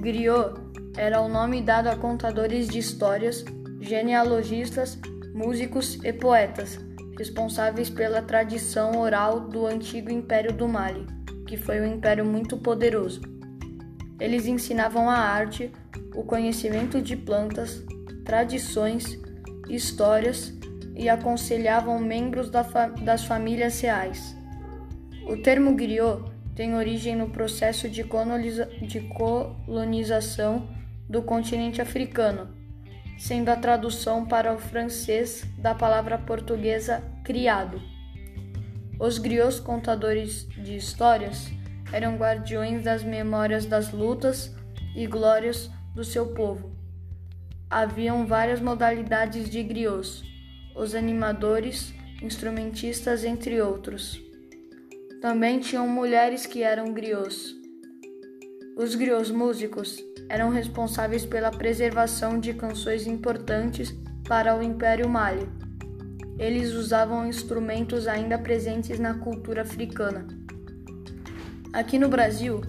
Griot era o nome dado a contadores de histórias, genealogistas, músicos e poetas, responsáveis pela tradição oral do antigo Império do Mali, que foi um império muito poderoso. Eles ensinavam a arte, o conhecimento de plantas, tradições, histórias e aconselhavam membros das famílias reais. O termo griot tem origem no processo de, de colonização do continente africano, sendo a tradução para o francês da palavra portuguesa criado. Os griots contadores de histórias eram guardiões das memórias das lutas e glórias do seu povo. Haviam várias modalidades de griots, os animadores, instrumentistas, entre outros. Também tinham mulheres que eram griots. Os griots músicos eram responsáveis pela preservação de canções importantes para o Império Mali. Eles usavam instrumentos ainda presentes na cultura africana. Aqui no Brasil,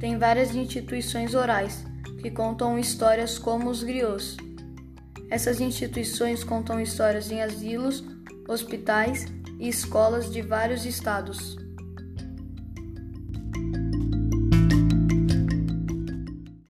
tem várias instituições orais que contam histórias como os griots. Essas instituições contam histórias em asilos, hospitais e escolas de vários estados.